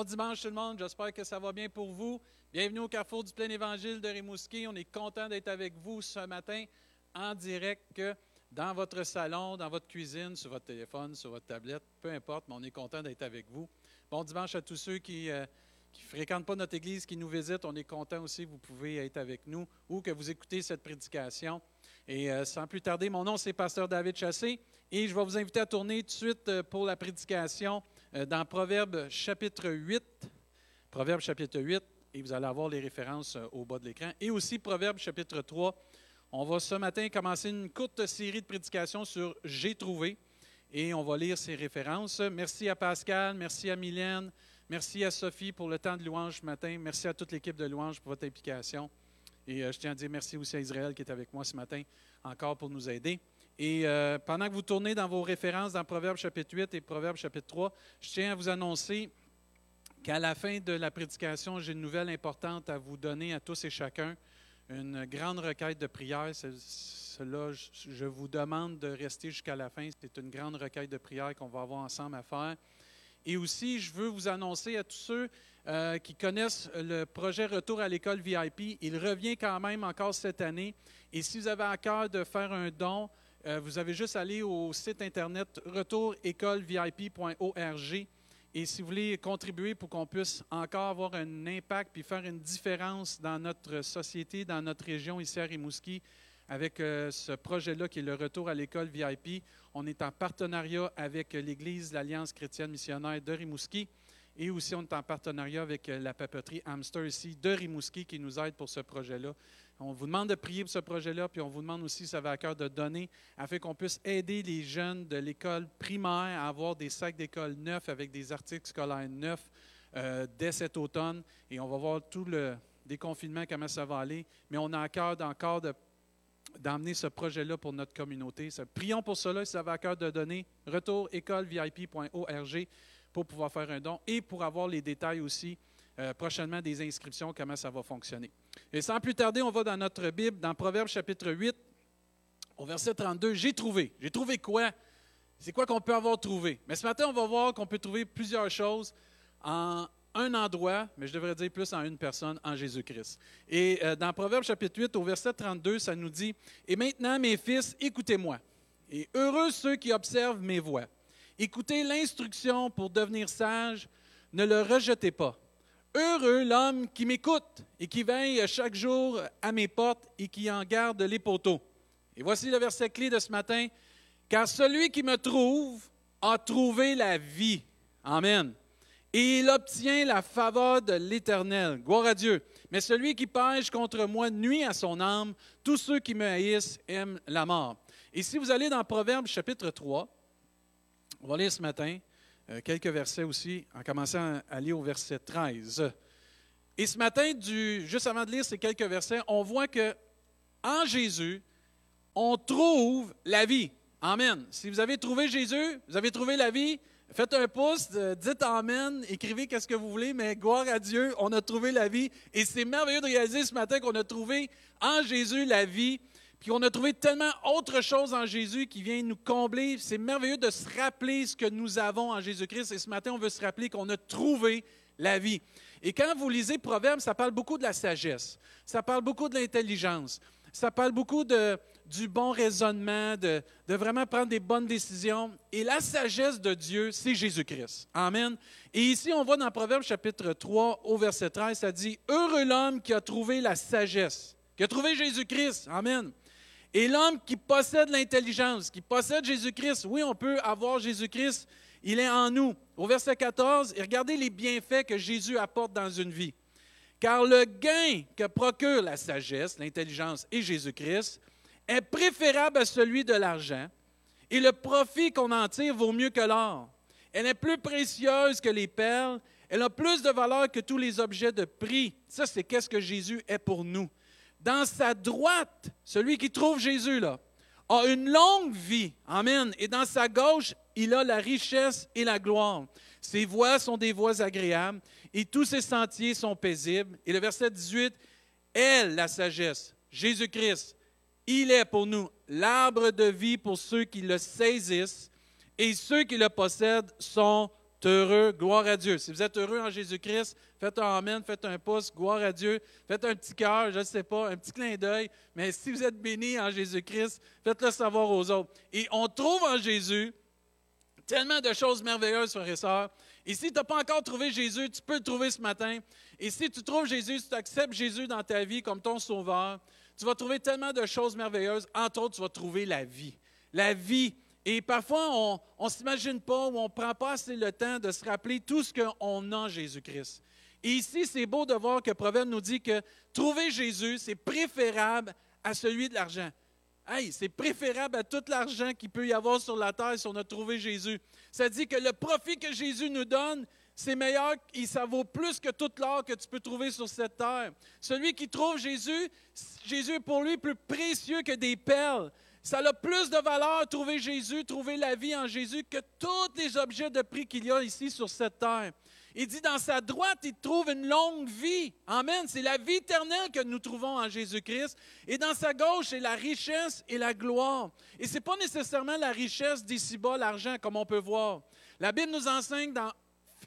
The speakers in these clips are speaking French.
Bon dimanche tout le monde, j'espère que ça va bien pour vous. Bienvenue au Carrefour du Plein Évangile de Rimouski. On est content d'être avec vous ce matin en direct dans votre salon, dans votre cuisine, sur votre téléphone, sur votre tablette, peu importe, mais on est content d'être avec vous. Bon dimanche à tous ceux qui ne euh, fréquentent pas notre Église, qui nous visitent. On est content aussi que vous pouvez être avec nous ou que vous écoutez cette prédication. Et euh, sans plus tarder, mon nom c'est Pasteur David Chassé et je vais vous inviter à tourner tout de suite euh, pour la prédication dans Proverbe chapitre 8. Proverbe chapitre 8, et vous allez avoir les références euh, au bas de l'écran. Et aussi Proverbe chapitre 3. On va ce matin commencer une courte série de prédications sur J'ai trouvé et on va lire ces références. Merci à Pascal, merci à Mylène, merci à Sophie pour le temps de louange ce matin. Merci à toute l'équipe de louange pour votre implication. Et euh, je tiens à dire merci aussi à Israël qui est avec moi ce matin encore pour nous aider. Et euh, pendant que vous tournez dans vos références dans Proverbe chapitre 8 et Proverbe chapitre 3, je tiens à vous annoncer qu'à la fin de la prédication, j'ai une nouvelle importante à vous donner à tous et chacun, une grande requête de prière. Cela, je vous demande de rester jusqu'à la fin. C'est une grande requête de prière qu'on va avoir ensemble à faire. Et aussi, je veux vous annoncer à tous ceux euh, qui connaissent le projet Retour à l'école VIP, il revient quand même encore cette année. Et si vous avez à cœur de faire un don, euh, vous avez juste à aller au site internet retourécolevip.org. Et si vous voulez contribuer pour qu'on puisse encore avoir un impact puis faire une différence dans notre société, dans notre région ici à Rimouski, avec euh, ce projet-là qui est le retour à l'école VIP, on est en partenariat avec l'Église, l'Alliance chrétienne missionnaire de Rimouski. Et aussi, on est en partenariat avec euh, la papeterie Hamster ici de Rimouski qui nous aide pour ce projet-là. On vous demande de prier pour ce projet-là, puis on vous demande aussi, ça va à cœur, de donner afin qu'on puisse aider les jeunes de l'école primaire à avoir des sacs d'école neufs avec des articles scolaires neufs euh, dès cet automne. Et on va voir tout le déconfinement, comment ça va aller. Mais on a à cœur encore d'emmener ce projet-là pour notre communauté. prions pour cela, si ça va à cœur de donner. Retour écolevip.org pour pouvoir faire un don et pour avoir les détails aussi euh, prochainement des inscriptions, comment ça va fonctionner. Et sans plus tarder, on va dans notre Bible, dans Proverbe chapitre 8, au verset 32. J'ai trouvé. J'ai trouvé quoi? C'est quoi qu'on peut avoir trouvé? Mais ce matin, on va voir qu'on peut trouver plusieurs choses en un endroit, mais je devrais dire plus en une personne, en Jésus-Christ. Et euh, dans Proverbe chapitre 8, au verset 32, ça nous dit, Et maintenant, mes fils, écoutez-moi, et heureux ceux qui observent mes voies. Écoutez l'instruction pour devenir sage, ne le rejetez pas. Heureux l'homme qui m'écoute et qui veille chaque jour à mes portes et qui en garde les poteaux. Et voici le verset clé de ce matin. Car celui qui me trouve a trouvé la vie. Amen. Et il obtient la faveur de l'Éternel. Gloire à Dieu. Mais celui qui pêche contre moi nuit à son âme. Tous ceux qui me haïssent aiment la mort. Et si vous allez dans Proverbe chapitre 3, on va lire ce matin, euh, quelques versets aussi, en commençant à lire au verset 13. Et ce matin, du, juste avant de lire ces quelques versets, on voit que en Jésus, on trouve la vie. Amen. Si vous avez trouvé Jésus, vous avez trouvé la vie, faites un pouce, euh, dites Amen, écrivez qu'est-ce que vous voulez, mais gloire à Dieu, on a trouvé la vie. Et c'est merveilleux de réaliser ce matin qu'on a trouvé en Jésus la vie. Puis on a trouvé tellement autre chose en Jésus qui vient nous combler. C'est merveilleux de se rappeler ce que nous avons en Jésus-Christ. Et ce matin, on veut se rappeler qu'on a trouvé la vie. Et quand vous lisez Proverbes, ça parle beaucoup de la sagesse. Ça parle beaucoup de l'intelligence. Ça parle beaucoup du bon raisonnement, de, de, vraiment prendre des bonnes décisions. Et la sagesse de Dieu, c'est Jésus-Christ. Amen. Et ici, on voit dans Proverbes chapitre 3 au verset 13, ça dit, Heureux l'homme qui a trouvé la sagesse, qui a trouvé Jésus-Christ. Amen. Et l'homme qui possède l'intelligence, qui possède Jésus-Christ, oui, on peut avoir Jésus-Christ, il est en nous. Au verset 14, et regardez les bienfaits que Jésus apporte dans une vie. Car le gain que procure la sagesse, l'intelligence et Jésus-Christ est préférable à celui de l'argent, et le profit qu'on en tire vaut mieux que l'or. Elle est plus précieuse que les perles, elle a plus de valeur que tous les objets de prix. Ça, c'est qu'est-ce que Jésus est pour nous. Dans sa droite, celui qui trouve Jésus, là, a une longue vie. Amen. Et dans sa gauche, il a la richesse et la gloire. Ses voies sont des voies agréables et tous ses sentiers sont paisibles. Et le verset 18, elle, la sagesse, Jésus-Christ, il est pour nous l'arbre de vie pour ceux qui le saisissent et ceux qui le possèdent sont heureux, gloire à Dieu. Si vous êtes heureux en Jésus-Christ, faites un Amen, faites un pouce, gloire à Dieu. Faites un petit cœur, je ne sais pas, un petit clin d'œil. Mais si vous êtes béni en Jésus-Christ, faites-le savoir aux autres. Et on trouve en Jésus tellement de choses merveilleuses, frères et sœurs. Et si tu n'as pas encore trouvé Jésus, tu peux le trouver ce matin. Et si tu trouves Jésus, si tu acceptes Jésus dans ta vie comme ton sauveur, tu vas trouver tellement de choses merveilleuses. Entre autres, tu vas trouver la vie. La vie et parfois, on ne s'imagine pas ou on ne prend pas assez le temps de se rappeler tout ce qu'on a en Jésus-Christ. Et ici, c'est beau de voir que Proverbe nous dit que trouver Jésus, c'est préférable à celui de l'argent. Hey, c'est préférable à tout l'argent qu'il peut y avoir sur la terre si on a trouvé Jésus. Ça dit que le profit que Jésus nous donne, c'est meilleur et ça vaut plus que tout l'or que tu peux trouver sur cette terre. Celui qui trouve Jésus, Jésus est pour lui plus précieux que des perles. Ça a plus de valeur trouver Jésus, trouver la vie en Jésus que tous les objets de prix qu'il y a ici sur cette terre. Il dit dans sa droite, il trouve une longue vie. Amen. C'est la vie éternelle que nous trouvons en Jésus-Christ. Et dans sa gauche, c'est la richesse et la gloire. Et ce n'est pas nécessairement la richesse d'ici-bas, l'argent, comme on peut voir. La Bible nous enseigne dans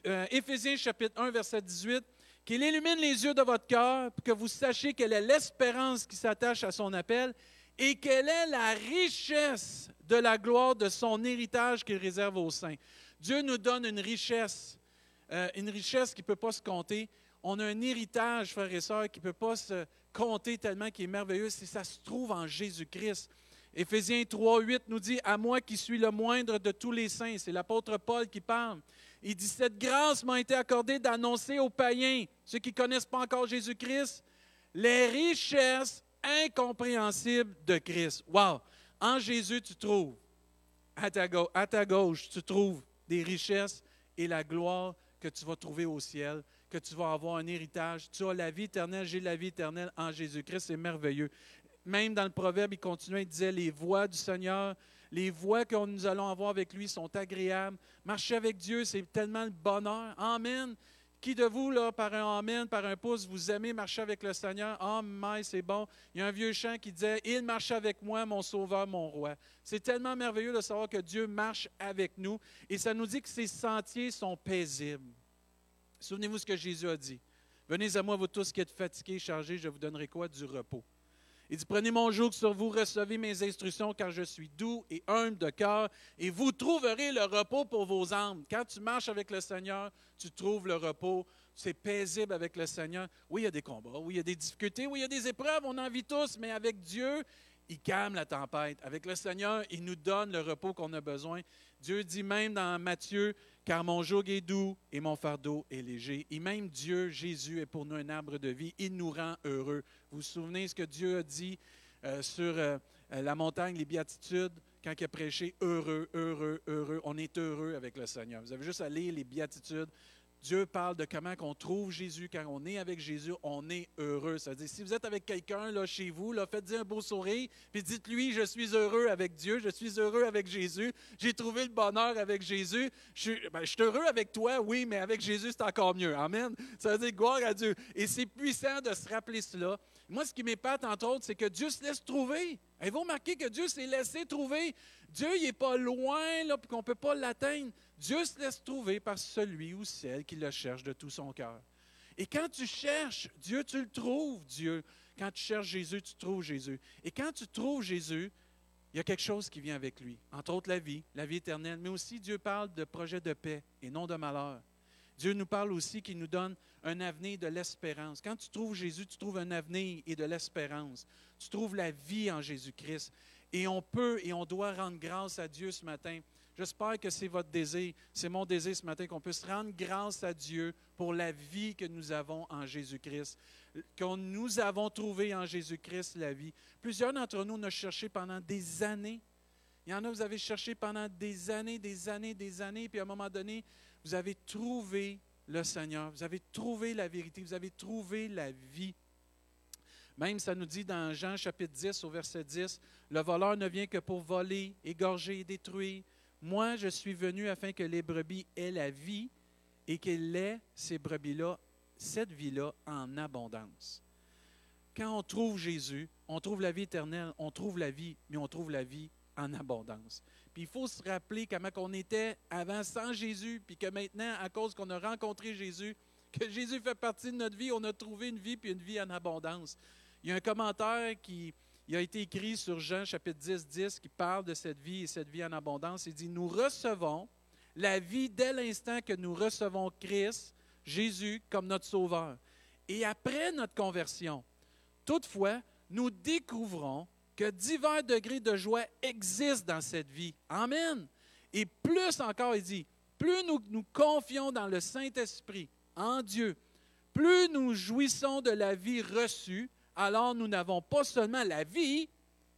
euh, Éphésiens chapitre 1, verset 18, qu'il illumine les yeux de votre cœur pour que vous sachiez quelle est l'espérance qui s'attache à son appel et quelle est la richesse de la gloire de son héritage qu'il réserve aux saints. Dieu nous donne une richesse, euh, une richesse qui ne peut pas se compter. On a un héritage, frères et sœurs, qui ne peut pas se compter tellement qui est merveilleux si ça se trouve en Jésus-Christ. Éphésiens 3, 8 nous dit À moi qui suis le moindre de tous les saints, c'est l'apôtre Paul qui parle. Il dit Cette grâce m'a été accordée d'annoncer aux païens, ceux qui ne connaissent pas encore Jésus-Christ, les richesses incompréhensible de Christ. Wow! En Jésus, tu trouves, à ta, gauche, tu trouves des richesses et la gloire que tu vas trouver au ciel, que tu vas avoir un héritage. Tu as la vie éternelle, j'ai la vie éternelle en Jésus-Christ. C'est merveilleux. Même dans le proverbe, il continuait, il disait, les voies du Seigneur, les voies que nous allons avoir avec lui sont agréables. Marcher avec Dieu, c'est tellement le bonheur. Amen. Qui de vous, par un amen, par un pouce, vous aimez marcher avec le Seigneur? Ah, mais c'est bon. Il y a un vieux chant qui disait Il marche avec moi, mon sauveur, mon roi. C'est tellement merveilleux de savoir que Dieu marche avec nous et ça nous dit que ses sentiers sont paisibles. Souvenez-vous ce que Jésus a dit. Venez à moi, vous tous qui êtes fatigués, chargés, je vous donnerai quoi? Du repos. Il dit, prenez mon joug sur vous, recevez mes instructions, car je suis doux et humble de cœur, et vous trouverez le repos pour vos âmes. Quand tu marches avec le Seigneur, tu trouves le repos. C'est paisible avec le Seigneur. Oui, il y a des combats, oui, il y a des difficultés, oui, il y a des épreuves, on en vit tous, mais avec Dieu, il calme la tempête. Avec le Seigneur, il nous donne le repos qu'on a besoin. Dieu dit même dans Matthieu, car mon joug est doux et mon fardeau est léger. Et même Dieu, Jésus, est pour nous un arbre de vie. Il nous rend heureux. Vous vous souvenez ce que Dieu a dit euh, sur euh, la montagne, les béatitudes, quand il a prêché heureux, heureux, heureux. On est heureux avec le Seigneur. Vous avez juste à lire les béatitudes. Dieu parle de comment on trouve Jésus. Quand on est avec Jésus, on est heureux. Ça veut dire, si vous êtes avec quelqu'un là, chez vous, là, faites-y un beau sourire, puis dites-lui, je suis heureux avec Dieu, je suis heureux avec Jésus, j'ai trouvé le bonheur avec Jésus. Je suis, ben, heureux avec toi, oui, mais avec Jésus, c'est encore mieux. Amen. Ça veut dire, gloire à Dieu. Et c'est puissant de se rappeler cela. Moi, ce qui m'épate, entre autres, c'est que Dieu se laisse trouver. Avez-vous remarqué que Dieu s'est laissé trouver? Dieu, il n'est pas loin, là, puis qu'on ne peut pas l'atteindre. Dieu se laisse trouver par celui ou celle qui le cherche de tout son cœur. Et quand tu cherches Dieu, tu le trouves, Dieu. Quand tu cherches Jésus, tu trouves Jésus. Et quand tu trouves Jésus, il y a quelque chose qui vient avec lui. Entre autres, la vie, la vie éternelle. Mais aussi, Dieu parle de projet de paix et non de malheur. Dieu nous parle aussi qu'il nous donne un avenir de l'espérance. Quand tu trouves Jésus, tu trouves un avenir et de l'espérance. Tu trouves la vie en Jésus-Christ. Et on peut et on doit rendre grâce à Dieu ce matin J'espère que c'est votre désir, c'est mon désir ce matin, qu'on puisse rendre grâce à Dieu pour la vie que nous avons en Jésus-Christ, que nous avons trouvé en Jésus-Christ la vie. Plusieurs d'entre nous, on a cherché pendant des années. Il y en a, vous avez cherché pendant des années, des années, des années, puis à un moment donné, vous avez trouvé le Seigneur, vous avez trouvé la vérité, vous avez trouvé la vie. Même ça nous dit dans Jean chapitre 10 au verset 10, le voleur ne vient que pour voler, égorger détruire. Moi, je suis venu afin que les brebis aient la vie et qu'elles aient, ces brebis-là, cette vie-là en abondance. Quand on trouve Jésus, on trouve la vie éternelle, on trouve la vie, mais on trouve la vie en abondance. Puis il faut se rappeler comment on était avant sans Jésus, puis que maintenant, à cause qu'on a rencontré Jésus, que Jésus fait partie de notre vie, on a trouvé une vie, puis une vie en abondance. Il y a un commentaire qui a été écrit sur Jean chapitre 10, 10 qui parle de cette vie et cette vie en abondance. Il dit, nous recevons la vie dès l'instant que nous recevons Christ, Jésus, comme notre Sauveur. Et après notre conversion, toutefois, nous découvrons que divers degrés de joie existent dans cette vie. Amen. Et plus encore, il dit, plus nous nous confions dans le Saint-Esprit, en Dieu, plus nous jouissons de la vie reçue, alors nous n'avons pas seulement la vie,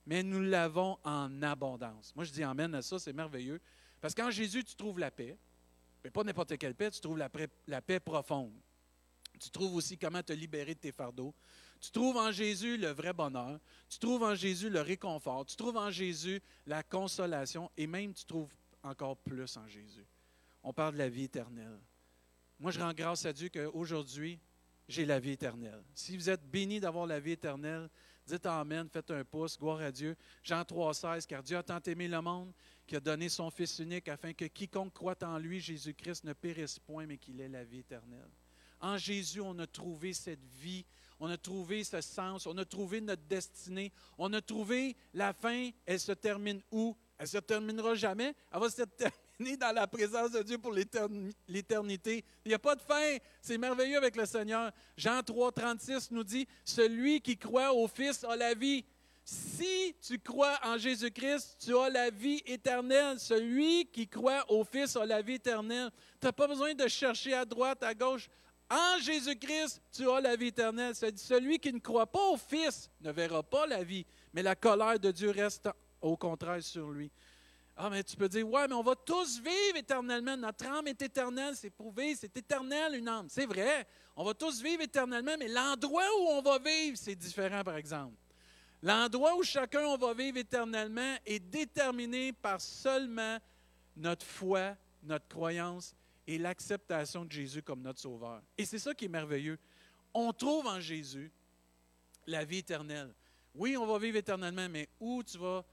mais nous l'avons en abondance. Moi, je dis Amen à ça, c'est merveilleux. Parce qu'en Jésus, tu trouves la paix. Mais pas n'importe quelle paix, tu trouves la paix, la paix profonde. Tu trouves aussi comment te libérer de tes fardeaux. Tu trouves en Jésus le vrai bonheur. Tu trouves en Jésus le réconfort. Tu trouves en Jésus la consolation. Et même, tu trouves encore plus en Jésus. On parle de la vie éternelle. Moi, je rends grâce à Dieu qu'aujourd'hui, j'ai la vie éternelle. Si vous êtes béni d'avoir la vie éternelle, dites Amen, faites un pouce, gloire à Dieu. Jean 3,16, car Dieu a tant aimé le monde qu'il a donné son Fils unique afin que quiconque croit en lui, Jésus-Christ, ne périsse point, mais qu'il ait la vie éternelle. En Jésus, on a trouvé cette vie, on a trouvé ce sens, on a trouvé notre destinée, on a trouvé la fin. Elle se termine où? Elle ne se terminera jamais. Elle va se terminer dans la présence de Dieu pour l'éternité. Il n'y a pas de fin. C'est merveilleux avec le Seigneur. Jean 3, 36 nous dit, Celui qui croit au Fils a la vie. Si tu crois en Jésus-Christ, tu as la vie éternelle. Celui qui croit au Fils a la vie éternelle. Tu n'as pas besoin de chercher à droite, à gauche. En Jésus-Christ, tu as la vie éternelle. Celui qui ne croit pas au Fils ne verra pas la vie, mais la colère de Dieu reste au contraire sur lui. Ah, mais tu peux dire, ouais, mais on va tous vivre éternellement. Notre âme est éternelle, c'est prouvé, c'est éternel une âme. C'est vrai, on va tous vivre éternellement, mais l'endroit où on va vivre, c'est différent, par exemple. L'endroit où chacun on va vivre éternellement est déterminé par seulement notre foi, notre croyance et l'acceptation de Jésus comme notre Sauveur. Et c'est ça qui est merveilleux. On trouve en Jésus la vie éternelle. Oui, on va vivre éternellement, mais où tu vas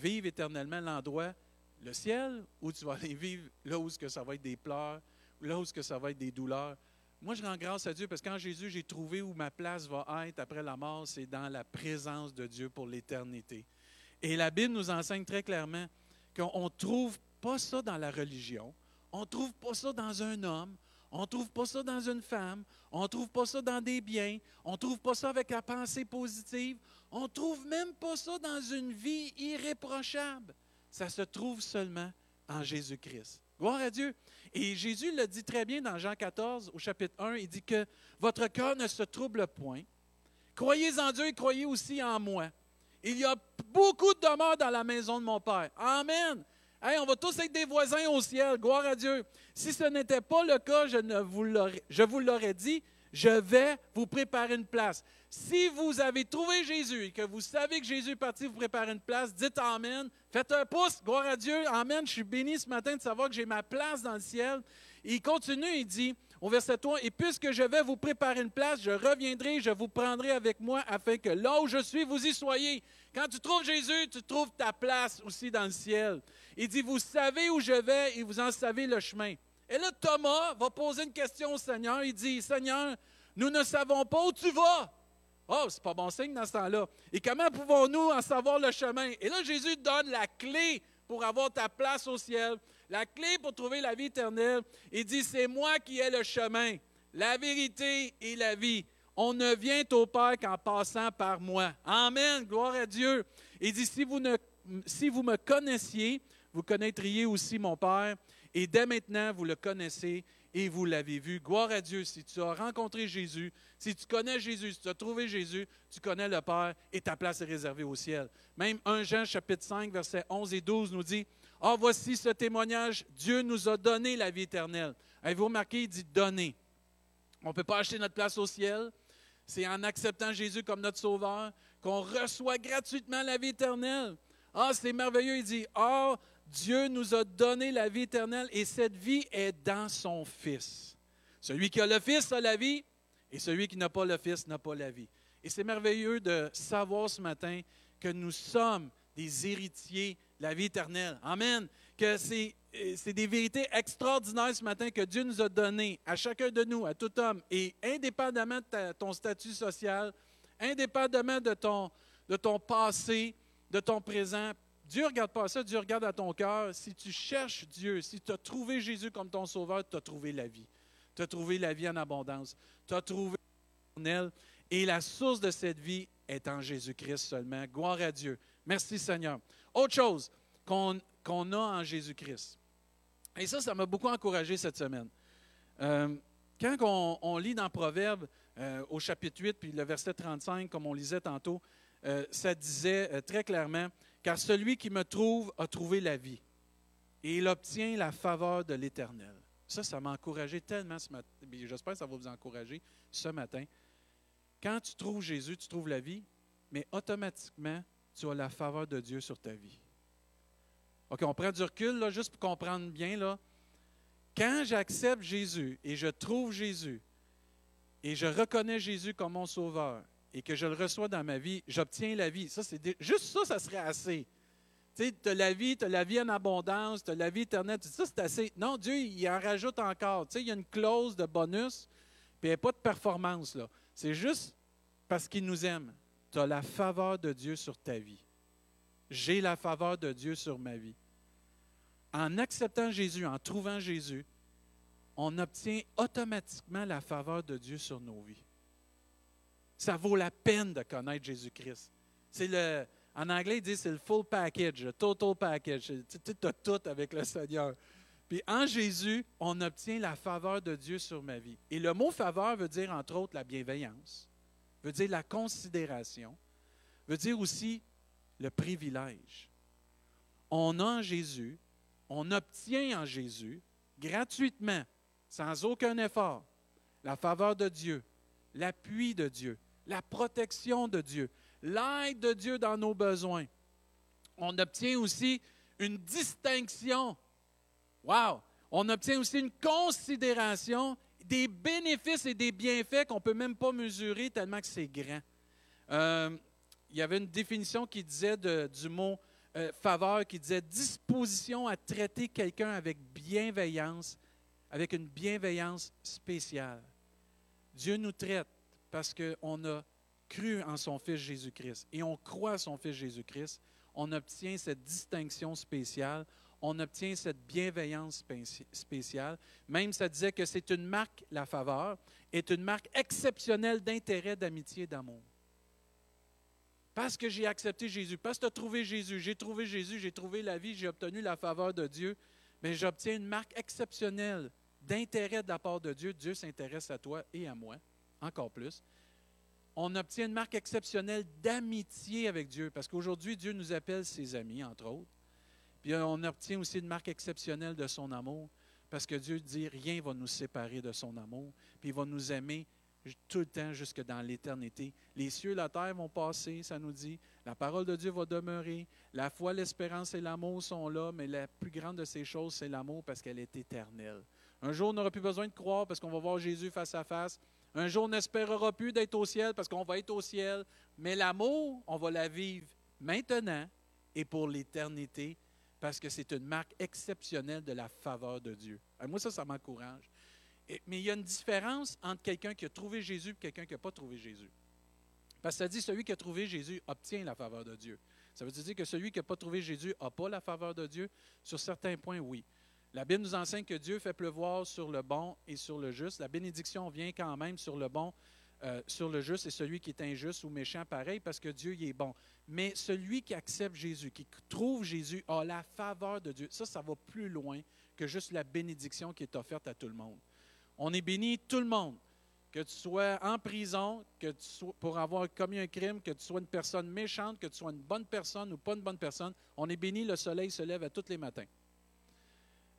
vivre éternellement l'endroit, le ciel, ou tu vas aller vivre là où que ça va être des pleurs, là où que ça va être des douleurs. Moi, je rends grâce à Dieu parce qu'en Jésus, j'ai trouvé où ma place va être après la mort, c'est dans la présence de Dieu pour l'éternité. Et la Bible nous enseigne très clairement qu'on ne trouve pas ça dans la religion, on ne trouve pas ça dans un homme, on ne trouve pas ça dans une femme, on ne trouve pas ça dans des biens, on ne trouve pas ça avec la pensée positive, on ne trouve même pas ça dans une vie irréprochable. Ça se trouve seulement en Jésus-Christ. Gloire à Dieu. Et Jésus le dit très bien dans Jean 14, au chapitre 1, il dit que votre cœur ne se trouble point. Croyez en Dieu et croyez aussi en moi. Il y a beaucoup de demeures dans la maison de mon Père. Amen. Hey, on va tous être des voisins au ciel. Gloire à Dieu. Si ce n'était pas le cas, je, ne je vous l'aurais dit, je vais vous préparer une place. Si vous avez trouvé Jésus et que vous savez que Jésus est parti vous préparer une place, dites Amen. Faites un pouce. Gloire à Dieu. Amen. Je suis béni ce matin de savoir que j'ai ma place dans le ciel. il continue, il dit au verset 3, Et puisque je vais vous préparer une place, je reviendrai, je vous prendrai avec moi afin que là où je suis, vous y soyez. Quand tu trouves Jésus, tu trouves ta place aussi dans le ciel. Il dit, vous savez où je vais et vous en savez le chemin. Et là, Thomas va poser une question au Seigneur. Il dit, Seigneur, nous ne savons pas où tu vas. Oh, c'est pas bon signe dans ce temps-là. Et comment pouvons-nous en savoir le chemin? Et là, Jésus donne la clé pour avoir ta place au ciel, la clé pour trouver la vie éternelle. Il dit, c'est moi qui ai le chemin, la vérité et la vie. On ne vient au Père qu'en passant par moi. Amen, gloire à Dieu. Il dit, si si vous me connaissiez, vous connaîtriez aussi mon Père. Et dès maintenant, vous le connaissez et vous l'avez vu. Gloire à Dieu, si tu as rencontré Jésus, si tu connais Jésus, si tu as trouvé Jésus, tu connais le Père et ta place est réservée au ciel. Même 1 Jean chapitre 5, versets 11 et 12 nous dit, Ah, voici ce témoignage, Dieu nous a donné la vie éternelle. Avez-vous remarqué, il dit donner. On ne peut pas acheter notre place au ciel. C'est en acceptant Jésus comme notre Sauveur qu'on reçoit gratuitement la vie éternelle. Ah, c'est merveilleux. Il dit, Ah, Dieu nous a donné la vie éternelle et cette vie est dans son Fils. Celui qui a le Fils a la vie et celui qui n'a pas le Fils n'a pas la vie. Et c'est merveilleux de savoir ce matin que nous sommes des héritiers de la vie éternelle. Amen. Que c'est c'est des vérités extraordinaires ce matin que Dieu nous a données à chacun de nous, à tout homme, et indépendamment de ton statut social, indépendamment de ton, de ton passé, de ton présent, Dieu ne regarde pas ça, Dieu regarde à ton cœur. Si tu cherches Dieu, si tu as trouvé Jésus comme ton sauveur, tu as trouvé la vie. Tu as trouvé la vie en abondance. Tu as trouvé l'éternel. Et la source de cette vie est en Jésus-Christ seulement. Gloire à Dieu. Merci Seigneur. Autre chose qu'on a en Jésus-Christ. Et ça, ça m'a beaucoup encouragé cette semaine. Euh, quand on, lit dans Proverbe euh, au chapitre 8, puis le verset 35, comme on lisait tantôt, euh, ça disait très clairement, car celui qui me trouve a trouvé la vie, et il obtient la faveur de l'Éternel. Ça, ça m'a encouragé tellement ce matin. J'espère que ça va vous encourager ce matin. Quand tu trouves Jésus, tu trouves la vie, mais automatiquement, tu as la faveur de Dieu sur ta vie. OK, on prend du recul, là, juste pour comprendre bien. Quand j'accepte Jésus et je trouve Jésus et je reconnais Jésus comme mon sauveur et que je le reçois dans ma vie, j'obtiens la vie. Ça, c'est juste ça, ça serait assez. Tu sais, as la vie, tu as la vie en abondance, tu as la vie éternelle. Ça, c'est assez. Non, Dieu, il en rajoute encore. Tu sais, il y a une clause de bonus, puis il n'y a pas de performance. là. C'est juste parce qu'il nous aime. Tu as la faveur de Dieu sur ta vie. J'ai la faveur de Dieu sur ma vie. En acceptant Jésus, en trouvant Jésus, on obtient automatiquement la faveur de Dieu sur nos vies. Ça vaut la peine de connaître Jésus-Christ. C'est le, en anglais, il dit c'est le full package, le total package. Tu as tout avec le Seigneur. Puis en Jésus, on obtient la faveur de Dieu sur ma vie. Et le mot faveur veut dire entre autres la bienveillance, veut dire la considération, veut dire aussi le privilège. On a en Jésus, on obtient en Jésus, gratuitement, sans aucun effort, la faveur de Dieu, l'appui de Dieu, la protection de Dieu, l'aide de Dieu dans nos besoins. On obtient aussi une distinction. Wow! On obtient aussi une considération des bénéfices et des bienfaits qu'on ne peut même pas mesurer tellement que c'est grand. Euh, il y avait une définition qui disait du mot euh, faveur, qui disait disposition à traiter quelqu'un avec bienveillance, avec une bienveillance spéciale. Dieu nous traite parce qu'on a cru en son Fils Jésus-Christ et on croit en son Fils Jésus-Christ. On obtient cette distinction spéciale, on obtient cette bienveillance spéciale. Même ça disait que c'est une marque, la faveur, est une marque exceptionnelle d'intérêt, d'amitié, d'amour. Parce que j'ai accepté Jésus, parce que tu as trouvé Jésus, j'ai trouvé Jésus, j'ai trouvé la vie, j'ai obtenu la faveur de Dieu, mais j'obtiens une marque exceptionnelle d'intérêt de la part de Dieu. Dieu s'intéresse à toi et à moi, encore plus. On obtient une marque exceptionnelle d'amitié avec Dieu, parce qu'aujourd'hui, Dieu nous appelle ses amis, entre autres. Puis on obtient aussi une marque exceptionnelle de son amour, parce que Dieu dit, rien ne va nous séparer de son amour, puis il va nous aimer tout le temps jusque dans l'éternité. Les cieux et la terre vont passer, ça nous dit. La parole de Dieu va demeurer. La foi, l'espérance et l'amour sont là, mais la plus grande de ces choses, c'est l'amour parce qu'elle est éternelle. Un jour, on n'aura plus besoin de croire parce qu'on va voir Jésus face à face. Un jour, on n'espérera plus d'être au ciel parce qu'on va être au ciel. Mais l'amour, on va la vivre maintenant et pour l'éternité parce que c'est une marque exceptionnelle de la faveur de Dieu. moi, ça, ça m'encourage mais il y a une différence entre quelqu'un qui a trouvé Jésus et quelqu'un qui n'a pas trouvé Jésus. Parce que ça dit celui qui a trouvé Jésus obtient la faveur de Dieu. Ça veut dire que celui qui n'a pas trouvé Jésus n'a pas la faveur de Dieu? Sur certains points, oui. La Bible nous enseigne que Dieu fait pleuvoir sur le bon et sur le juste. La bénédiction vient quand même sur le bon, euh, sur le juste et celui qui est injuste ou méchant, pareil, parce que Dieu y est bon. Mais celui qui accepte Jésus, qui trouve Jésus, a la faveur de Dieu. Ça, ça va plus loin que juste la bénédiction qui est offerte à tout le monde. On est béni tout le monde. Que tu sois en prison, que tu sois, pour avoir commis un crime, que tu sois une personne méchante, que tu sois une bonne personne ou pas une bonne personne, on est béni, le soleil se lève à tous les matins.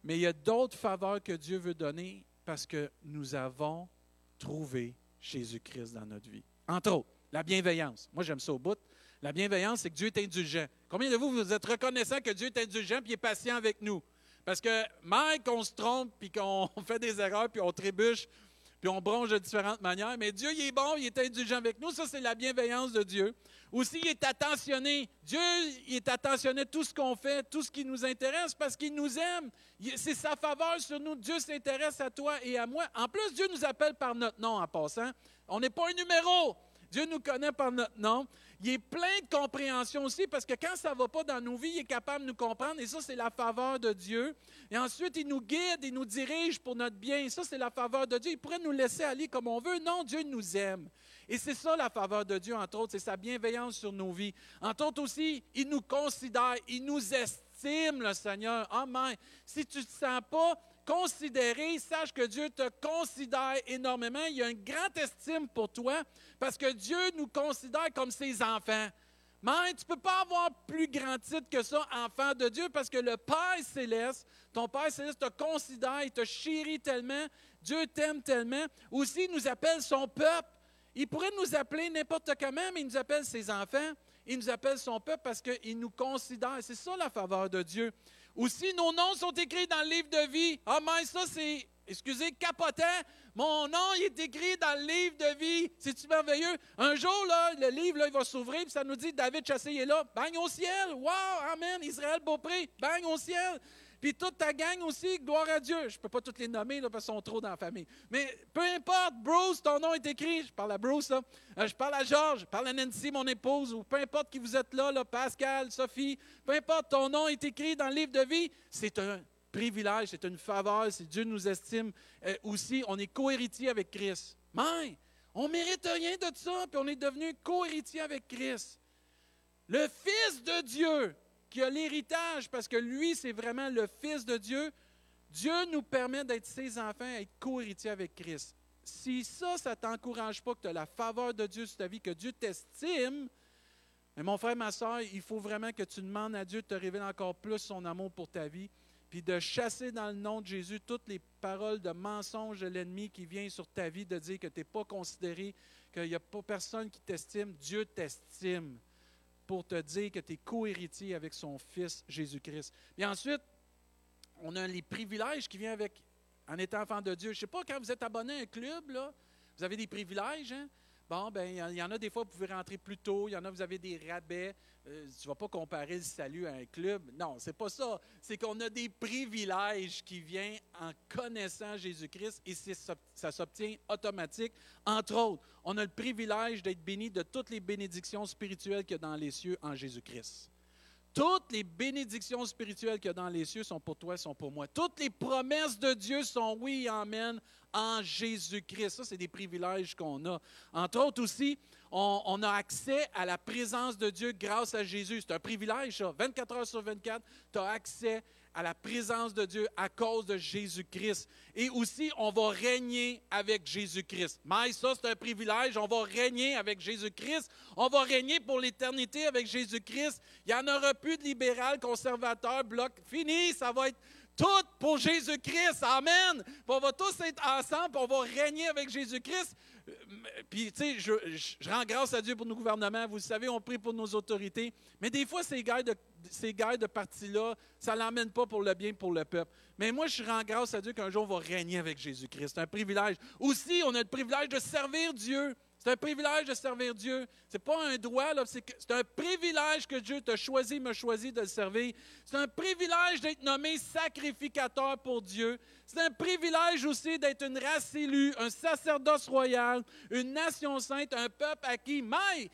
Mais il y a d'autres faveurs que Dieu veut donner parce que nous avons trouvé Jésus-Christ dans notre vie. Entre autres, la bienveillance. Moi, j'aime ça au bout. La bienveillance, c'est que Dieu est indulgent. Combien de vous, vous êtes reconnaissants que Dieu est indulgent et est patient avec nous? Parce que Mike, on se trompe, puis qu'on fait des erreurs, puis on trébuche, puis on bronche de différentes manières. Mais Dieu, il est bon, il est indulgent avec nous. Ça, c'est la bienveillance de Dieu. Aussi, il est attentionné. Dieu, il est attentionné à tout ce qu'on fait, tout ce qui nous intéresse parce qu'il nous aime. C'est sa faveur sur nous. Dieu s'intéresse à toi et à moi. En plus, Dieu nous appelle par notre nom en passant. On n'est pas un numéro. Dieu nous connaît par notre nom. Il est plein de compréhension aussi parce que quand ça ne va pas dans nos vies, il est capable de nous comprendre et ça, c'est la faveur de Dieu. Et ensuite, il nous guide, il nous dirige pour notre bien. Et ça, c'est la faveur de Dieu. Il pourrait nous laisser aller comme on veut. Non, Dieu nous aime. Et c'est ça la faveur de Dieu, entre autres, c'est sa bienveillance sur nos vies. Entre autres aussi, il nous considère, il nous estime, le Seigneur. Amen. Si tu ne te sens pas considéré, sache que Dieu te considère énormément. Il y a une grande estime pour toi parce que Dieu nous considère comme ses enfants. Mais tu ne peux pas avoir plus grand titre que ça, enfant de Dieu, parce que le Père céleste, ton Père céleste te considère, il te chérit tellement, Dieu t'aime tellement. Aussi, il nous appelle son peuple. Il pourrait nous appeler n'importe comment, mais il nous appelle ses enfants. Il nous appelle son peuple parce qu'il nous considère. C'est ça la faveur de Dieu. Aussi, nos noms sont écrits dans le livre de vie. Ah, mais ça, c'est, excusez, capotant. Mon nom, est écrit dans le livre de vie. C'est-tu merveilleux? Un jour, le livre, là, il va s'ouvrir, puis ça nous dit David Chassé est là. Bang au ciel. Wow, Amen. Israël Beaupré. Bang au ciel. Puis toute ta gang aussi, gloire à Dieu. Je ne peux pas toutes les nommer là, parce qu'ils sont trop dans la famille. Mais peu importe, Bruce, ton nom est écrit. Je parle à Bruce, là. Euh, je parle à Georges, je parle à Nancy, mon épouse, ou peu importe qui vous êtes là, là, Pascal, Sophie, peu importe, ton nom est écrit dans le livre de vie. C'est un privilège, c'est une faveur, c'est Dieu nous estime. Euh, aussi, on est co-héritier avec Christ. Mais on ne mérite rien de ça, puis on est devenu co-héritier avec Christ. Le Fils de Dieu, qui a l'héritage, parce que lui, c'est vraiment le Fils de Dieu, Dieu nous permet d'être ses enfants, être co-héritiers avec Christ. Si ça, ça ne t'encourage pas que tu as la faveur de Dieu sur ta vie, que Dieu t'estime, mais mon frère, ma soeur, il faut vraiment que tu demandes à Dieu de te révéler encore plus son amour pour ta vie, puis de chasser dans le nom de Jésus toutes les paroles de mensonge de l'ennemi qui vient sur ta vie, de dire que tu n'es pas considéré, qu'il n'y a pas personne qui t'estime. Dieu t'estime pour te dire que tu es co-héritier avec son Fils Jésus-Christ. Et ensuite, on a les privilèges qui viennent avec en étant enfant de Dieu. Je ne sais pas, quand vous êtes abonné à un club, là, vous avez des privilèges. Hein? Bon, ben il y en a des fois, vous pouvez rentrer plus tôt. Il y en a, vous avez des rabais. Euh, tu ne vas pas comparer le salut à un club. Non, c'est pas ça. C'est qu'on a des privilèges qui viennent en connaissant Jésus-Christ et ça s'obtient automatique. Entre autres, on a le privilège d'être béni de toutes les bénédictions spirituelles qu'il y a dans les cieux en Jésus-Christ. Toutes les bénédictions spirituelles qu'il y a dans les cieux sont pour toi, sont pour moi. Toutes les promesses de Dieu sont oui amen en Jésus-Christ. Ça, c'est des privilèges qu'on a. Entre autres aussi, on, a accès à la présence de Dieu grâce à Jésus. C'est un privilège, ça. 24 heures sur 24, tu as accès à la présence de Dieu à cause de Jésus-Christ. Et aussi, on va régner avec Jésus-Christ. Mais ça, c'est un privilège. On va régner avec Jésus-Christ. On va régner pour l'éternité avec Jésus-Christ. Il n'y en aura plus de libéral, conservateur, bloc. Fini, ça va être tout pour Jésus-Christ. Amen. on va tous être ensemble, on va régner avec Jésus-Christ. Euh, puis, tu sais, je, rends grâce à Dieu pour nos gouvernements. Vous savez, on prie pour nos autorités. Mais des fois, ces guerres de, ces guerres de partis-là, ça ne l'emmène pas pour le bien, pour le peuple. Mais moi, je rends grâce à Dieu qu'un jour, on va régner avec Jésus-Christ. C'est un privilège. Aussi, on a le privilège de servir Dieu. C'est un privilège de servir Dieu. Ce n'est pas un droit, c'est un privilège que Dieu t'a choisi, m'a choisi de le servir. C'est un privilège d'être nommé sacrificateur pour Dieu. C'est un privilège aussi d'être une race élue, un sacerdoce royal, une nation sainte, un peuple à qui, mais,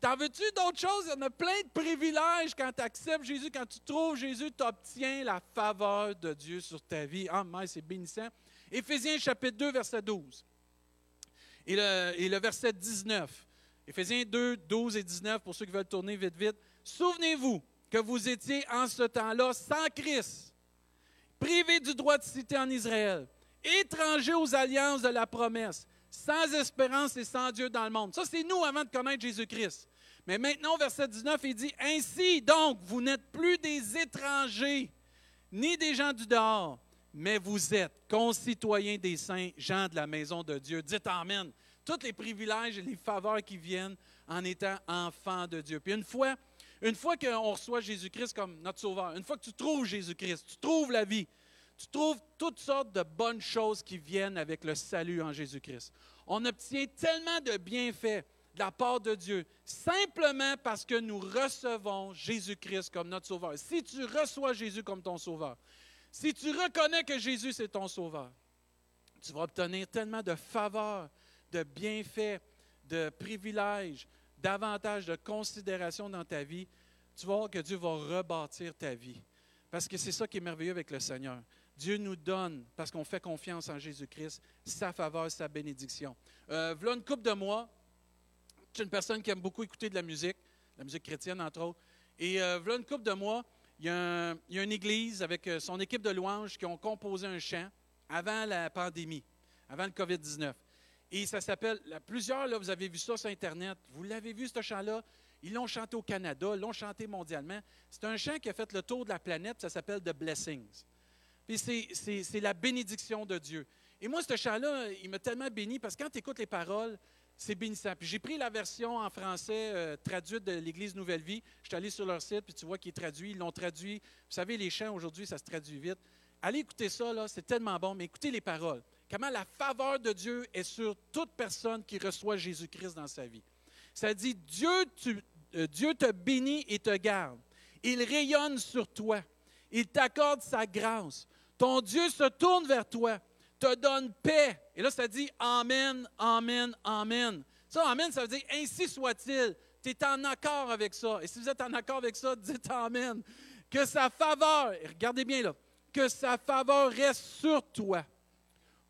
T'en veux-tu d'autres choses? Il y en a plein de privilèges quand tu acceptes Jésus, quand tu trouves Jésus, tu obtiens la faveur de Dieu sur ta vie. Ah, mais c'est bénissant. Éphésiens chapitre 2, verset 12 et le, verset 19. Éphésiens 2, 12 et 19, pour ceux qui veulent tourner vite, vite. Souvenez-vous que vous étiez en ce temps-là sans Christ, privés du droit de cité en Israël, étrangers aux alliances de la promesse, sans espérance et sans Dieu dans le monde. Ça, c'est nous avant de connaître Jésus-Christ. Mais maintenant, verset 19, il dit, Ainsi donc, vous n'êtes plus des étrangers, ni des gens du dehors, mais vous êtes concitoyens des saints, gens de la maison de Dieu. Dites Amen. Tous les privilèges et les faveurs qui viennent en étant enfant de Dieu. Puis une fois, une fois qu'on reçoit Jésus-Christ comme notre sauveur, une fois que tu trouves Jésus-Christ, tu trouves la vie, tu trouves toutes sortes de bonnes choses qui viennent avec le salut en Jésus-Christ. On obtient tellement de bienfaits de la part de Dieu, simplement parce que nous recevons Jésus-Christ comme notre Sauveur. Si tu reçois Jésus comme ton Sauveur, si tu reconnais que Jésus c'est ton Sauveur, tu vas obtenir tellement de faveurs, de bienfaits, de privilèges, d'avantages, de considération dans ta vie. Tu vas voir que Dieu va rebâtir ta vie. Parce que c'est ça qui est merveilleux avec le Seigneur. Dieu nous donne, parce qu'on fait confiance en Jésus-Christ, sa faveur, sa bénédiction. Euh, voilà une couple de mois, je suis une personne qui aime beaucoup écouter de la musique, la musique chrétienne entre autres. Et euh, voilà une couple de mois, il y, a une église avec euh, son équipe de louanges qui ont composé un chant avant la pandémie, avant le COVID-19. Et ça s'appelle, plusieurs, là, vous avez vu ça sur Internet, vous l'avez vu, ce chant-là, ils l'ont chanté au Canada, l'ont chanté mondialement. C'est un chant qui a fait le tour de la planète, ça s'appelle The Blessings. Puis c'est la bénédiction de Dieu. Et moi, ce chant-là, il m'a tellement béni parce que quand tu écoutes les paroles, c'est bénissant. Puis j'ai pris la version en français euh, traduite de l'Église Nouvelle Vie. Je suis allé sur leur site, puis tu vois qu'il est traduit. Ils l'ont traduit. Vous savez, les chants aujourd'hui, ça se traduit vite. Allez écouter ça, là, c'est tellement bon, mais écoutez les paroles. Comment la faveur de Dieu est sur toute personne qui reçoit Jésus-Christ dans sa vie. Ça dit, Dieu, euh, Dieu te bénit et te garde. Il rayonne sur toi. Il t'accorde sa grâce. Ton Dieu se tourne vers toi, te donne paix. Et là, ça dit Amen, Amen, Amen. Ça, Amen, ça veut dire Ainsi soit-il. Tu es en accord avec ça. Et si vous êtes en accord avec ça, dites Amen. Que sa faveur, regardez bien là, que sa faveur reste sur toi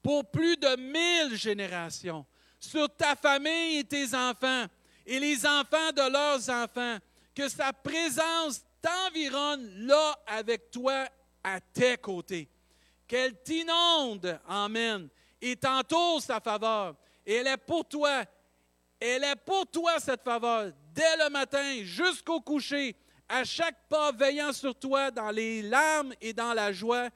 pour plus de mille générations, sur ta famille et tes enfants et les enfants de leurs enfants, que sa présence t'environne là avec toi à tes côtés, qu'elle t'inonde, Amen, et t'entoure sa faveur. Et elle est pour toi, elle est pour toi cette faveur, dès le matin jusqu'au coucher, à chaque pas veillant sur toi dans les larmes et dans la joie.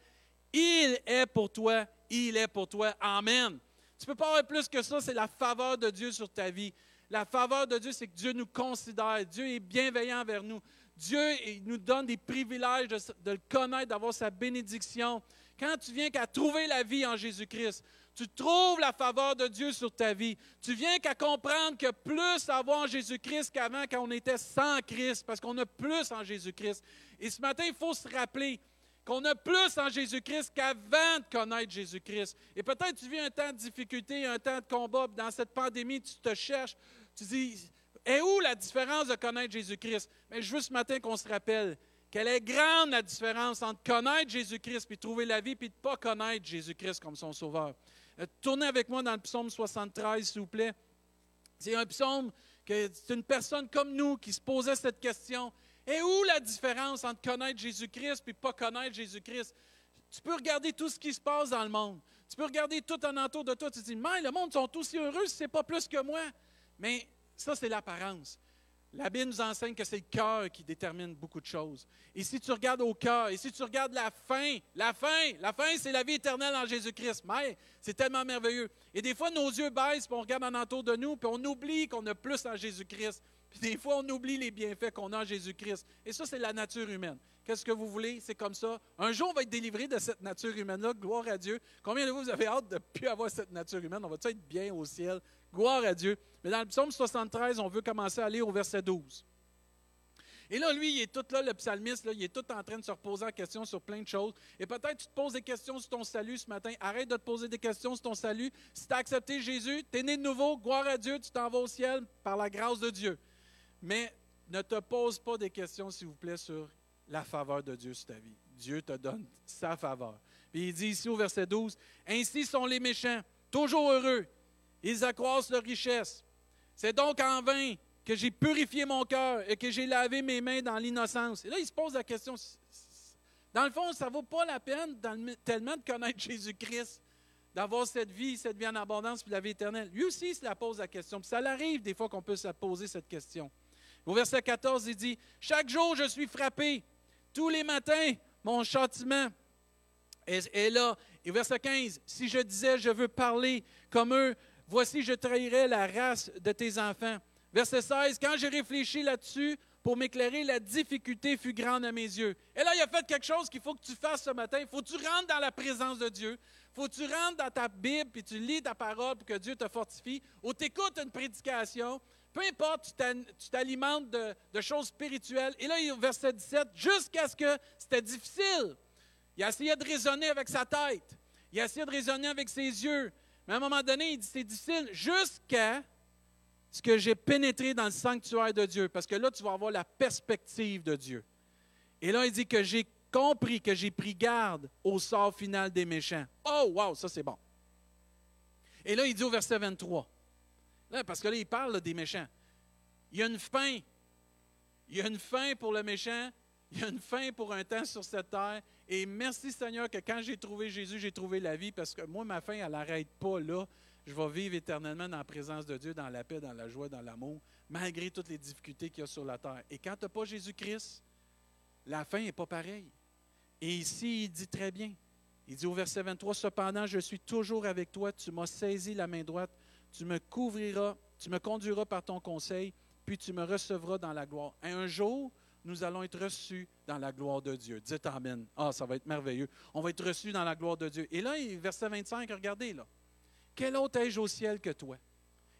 Il est pour toi, il est pour toi. Amen. Tu ne peux pas avoir plus que ça, c'est la faveur de Dieu sur ta vie. La faveur de Dieu, c'est que Dieu nous considère. Dieu est bienveillant envers nous. Dieu nous donne des privilèges de, le connaître, d'avoir sa bénédiction. Quand tu viens qu'à trouver la vie en Jésus-Christ, tu trouves la faveur de Dieu sur ta vie. Tu viens qu'à comprendre que plus avoir en Jésus-Christ qu'avant quand on était sans Christ, parce qu'on a plus en Jésus-Christ. Et ce matin, il faut se rappeler qu'on a plus en Jésus-Christ qu'avant de connaître Jésus-Christ. Et peut-être tu vis un temps de difficulté, un temps de combat, dans cette pandémie, tu te cherches, tu dis, est où la différence de connaître Jésus-Christ? Mais je veux ce matin qu'on se rappelle qu'elle est grande la différence entre connaître Jésus-Christ puis trouver la vie puis de ne pas connaître Jésus-Christ comme son sauveur. Euh, tournez avec moi dans le psaume 73, s'il vous plaît. C'est un psaume que c'est une personne comme nous qui se posait cette question. Et où la différence entre connaître Jésus-Christ et pas connaître Jésus-Christ? Tu peux regarder tout ce qui se passe dans le monde. Tu peux regarder tout en entour de toi. Tu te dis, mais le monde sont aussi heureux si ce n'est pas plus que moi. Mais ça, c'est l'apparence. La Bible nous enseigne que c'est le cœur qui détermine beaucoup de choses. Et si tu regardes au cœur, et si tu regardes la fin, la fin, la fin, c'est la vie éternelle en Jésus-Christ. Mais c'est tellement merveilleux. Et des fois, nos yeux baissent, puis on regarde en entour de nous, puis on oublie qu'on a plus en Jésus-Christ. Puis des fois, on oublie les bienfaits qu'on a en Jésus-Christ. Et ça, c'est la nature humaine. Qu'est-ce que vous voulez? C'est comme ça. Un jour, on va être délivré de cette nature humaine-là. Gloire à Dieu. Combien de vous, avez hâte de ne plus avoir cette nature humaine? On va être bien au ciel? Gloire à Dieu. Mais dans le psaume 73, on veut commencer à aller au verset 12. Et là, lui, il est tout là, le psalmiste, il est tout en train de se reposer en question sur plein de choses. Et peut-être tu te poses des questions sur ton salut ce matin. Arrête de te poser des questions sur ton salut. Si tu as accepté Jésus, tu es né de nouveau, gloire à Dieu, tu t'en vas au ciel par la grâce de Dieu. Mais ne te pose pas des questions, s'il vous plaît, sur la faveur de Dieu sur ta vie. Dieu te donne sa faveur. Puis il dit ici au verset 12, Ainsi sont les méchants, toujours heureux. Ils accroissent leur richesse. C'est donc en vain que j'ai purifié mon cœur et que j'ai lavé mes mains dans l'innocence. Et là, il se pose la question, dans le fond, ça ne vaut pas la peine tellement de connaître Jésus-Christ, d'avoir cette vie, cette vie en abondance, puis la vie éternelle. Lui aussi, il se la pose la question. Puis ça l'arrive des fois qu'on peut se poser cette question. Au verset 14, il dit, Chaque jour, je suis frappé. Tous les matins, mon châtiment est, là. Et verset 15, Si je disais, je veux parler comme eux, Voici, je trahirai la race de tes enfants. Verset 16, quand j'ai réfléchi là-dessus, pour m'éclairer, la difficulté fut grande à mes yeux. Et là, il a fait quelque chose qu'il faut que tu fasses ce matin. Il faut que tu rentres dans la présence de Dieu. Il faut que tu rentres dans ta Bible, puis tu lis ta parole pour que Dieu te fortifie. Ou tu écoutes une prédication. Peu importe, tu t'alimentes de, choses spirituelles. Et là, au verset 17, jusqu'à ce que c'était difficile. Il a essayé de raisonner avec sa tête. Il a essayé de raisonner avec ses yeux. Mais à un moment donné, il dit c'est difficile jusqu'à ce que j'ai pénétré dans le sanctuaire de Dieu. Parce que là, tu vas avoir la perspective de Dieu. Et là, il dit que j'ai compris, que j'ai pris garde au sort final des méchants. Oh, wow, ça c'est bon. Et là, il dit au verset 23, là, parce que là, il parle des méchants. Il y a une fin. Il y a une fin pour le méchant. Il y a une fin pour un temps sur cette terre. Et merci Seigneur que quand j'ai trouvé Jésus, j'ai trouvé la vie parce que moi, ma fin, elle n'arrête pas là. Je vais vivre éternellement dans la présence de Dieu, dans la paix, dans la joie, dans l'amour, malgré toutes les difficultés qu'il y a sur la terre. Et quand tu n'as pas Jésus-Christ, la fin n'est pas pareille. Et ici, il dit très bien. Il dit au verset 23, Cependant, je suis toujours avec toi, tu m'as saisi la main droite, tu me couvriras, tu me conduiras par ton conseil, puis tu me recevras dans la gloire. Et un jour, nous allons être reçus dans la gloire de Dieu. Dites Amen. Ah, ça va être merveilleux. On va être reçus dans la gloire de Dieu. Et là, verset 25, regardez là. Quel autre ai-je au ciel que toi?